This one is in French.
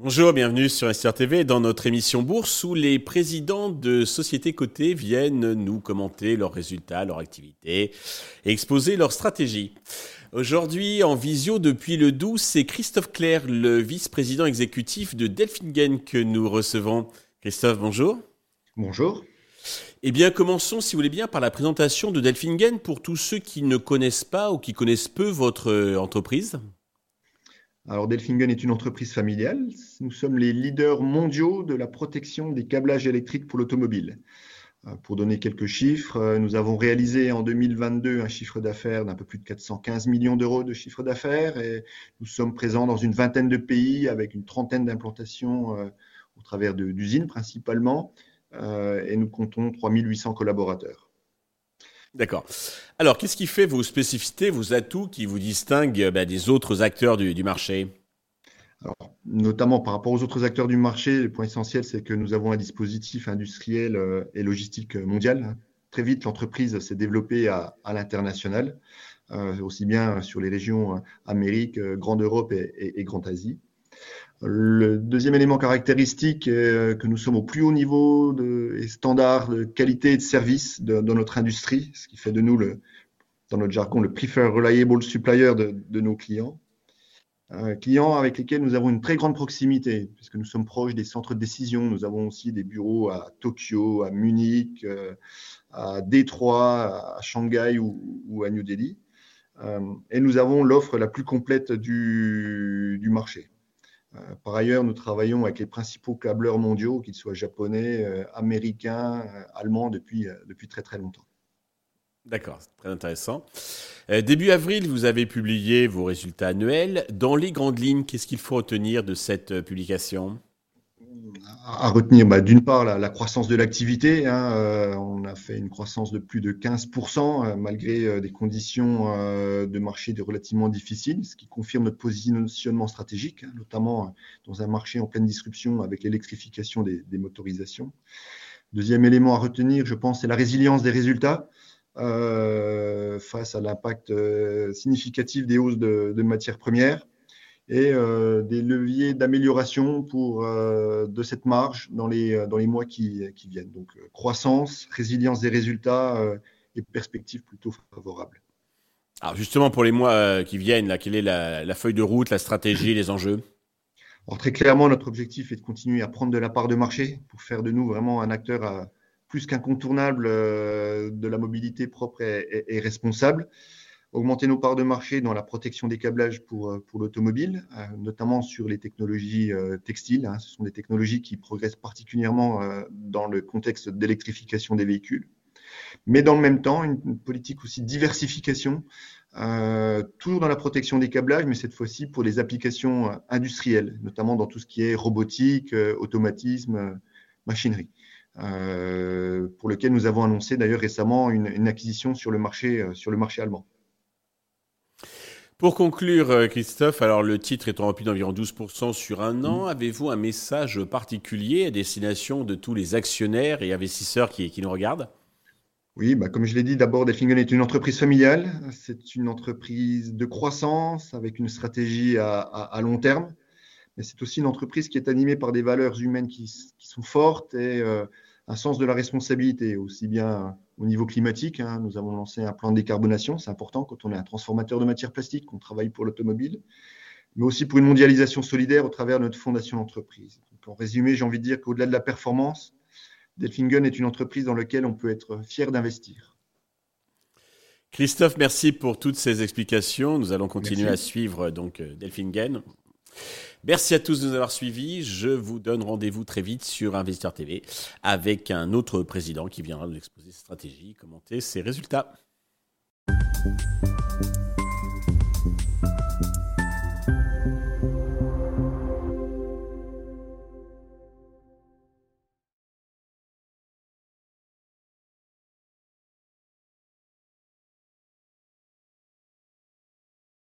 Bonjour, bienvenue sur SR TV dans notre émission Bourse où les présidents de sociétés cotées viennent nous commenter leurs résultats, leurs activités et exposer leurs stratégies. Aujourd'hui, en visio depuis le 12, c'est Christophe Claire, le vice-président exécutif de Delphingen que nous recevons. Christophe, bonjour. Bonjour. Eh bien, commençons, si vous voulez bien, par la présentation de Delphingen pour tous ceux qui ne connaissent pas ou qui connaissent peu votre entreprise. Alors Delfingen est une entreprise familiale. Nous sommes les leaders mondiaux de la protection des câblages électriques pour l'automobile. Euh, pour donner quelques chiffres, euh, nous avons réalisé en 2022 un chiffre d'affaires d'un peu plus de 415 millions d'euros de chiffre d'affaires et nous sommes présents dans une vingtaine de pays avec une trentaine d'implantations euh, au travers d'usines principalement et nous comptons 3800 collaborateurs. D'accord. Alors, qu'est-ce qui fait vos spécificités, vos atouts qui vous distinguent bah, des autres acteurs du, marché? Alors, notamment par rapport aux autres acteurs du marché, le point essentiel, c'est que nous avons un dispositif industriel euh, et logistique mondial. Très vite, l'entreprise s'est développée à, l'international, euh, aussi bien sur les régions euh, Amérique, Grande Europe et, et Grande Asie. Le deuxième élément caractéristique est euh, que nous sommes au plus haut niveau de, et standard de qualité et de service dans notre industrie, ce qui fait de nous, le, dans notre jargon, le preferred reliable supplier de, nos clients. Euh, clients avec lesquels nous avons une très grande proximité, puisque nous sommes proches des centres de décision. Nous avons aussi des bureaux à Tokyo, à Munich, euh, à Détroit, à Shanghai ou, à New Delhi. Et nous avons l'offre la plus complète du marché. Euh, par ailleurs, nous travaillons avec les principaux câbleurs mondiaux, qu'ils soient japonais, euh, américains, euh, allemands, depuis, depuis très très longtemps. D'accord, c'est très intéressant. début avril, vous avez publié vos résultats annuels. Dans les grandes lignes, qu'est-ce qu'il faut retenir de cette publication? À retenir bah, d'une part la, croissance de l'activité. Hein, euh, on a fait une croissance de plus de 15% euh, malgré euh, des conditions de marché relativement difficiles, ce qui confirme notre positionnement stratégique, hein, notamment dans un marché en pleine disruption avec l'électrification des, motorisations. Deuxième élément à retenir, je pense, c'est la résilience des résultats. face à l'impact significatif des hausses de, de matières premières et euh, des leviers d'amélioration pour euh, de cette marge dans les, euh, dans les mois qui, qui viennent. Donc croissance, résilience des résultats et perspectives plutôt favorables. Alors justement pour les mois qui viennent, là, quelle est la, la feuille de route, la stratégie, les enjeux? Alors très clairement, notre objectif est de continuer à prendre de la part de marché pour faire de nous vraiment un acteur plus qu'incontournable de la mobilité propre et, et responsable augmenter nos parts de marché dans la protection des câblages pour, euh, l'automobile, euh, notamment sur les technologies euh, textiles. Hein. Ce sont des technologies qui progressent particulièrement dans le contexte d'électrification des véhicules. Mais dans le même temps, une, politique aussi diversification, euh, toujours dans la protection des câblages, mais cette fois-ci pour les applications industrielles, notamment dans tout ce qui est robotique, automatisme, machinerie. Pour lequel nous avons annoncé d'ailleurs récemment une, acquisition sur le marché allemand. Pour conclure, euh, Christophe, alors le titre est rempli d'environ 12% sur un an. Avez-vous un message particulier à destination de tous les actionnaires et investisseurs qui, nous regardent? Oui, bah comme je l'ai dit, d'abord, Delfingen est une entreprise familiale. C'est une entreprise de croissance avec une stratégie à, long terme. Mais c'est aussi une entreprise qui est animée par des valeurs humaines qui, sont fortes et euh, un sens de la responsabilité, aussi bien au niveau climatique. Hein, nous avons lancé un plan de décarbonation, c'est important quand on est un transformateur de matières plastiques, qu'on travaille pour l'automobile, mais aussi pour une mondialisation solidaire au travers de notre fondation d'entreprise. En résumé, j'ai envie de dire qu'au-delà de la performance, Delfingen est une entreprise dans laquelle on peut être fier d'investir. Christophe, merci pour toutes ces explications. Nous allons continuer à suivre donc Delfingen. Merci à tous de nous avoir suivis. Je vous donne rendez-vous très vite sur Investir TV avec un autre président qui viendra nous exposer ses stratégies, commenter ses résultats.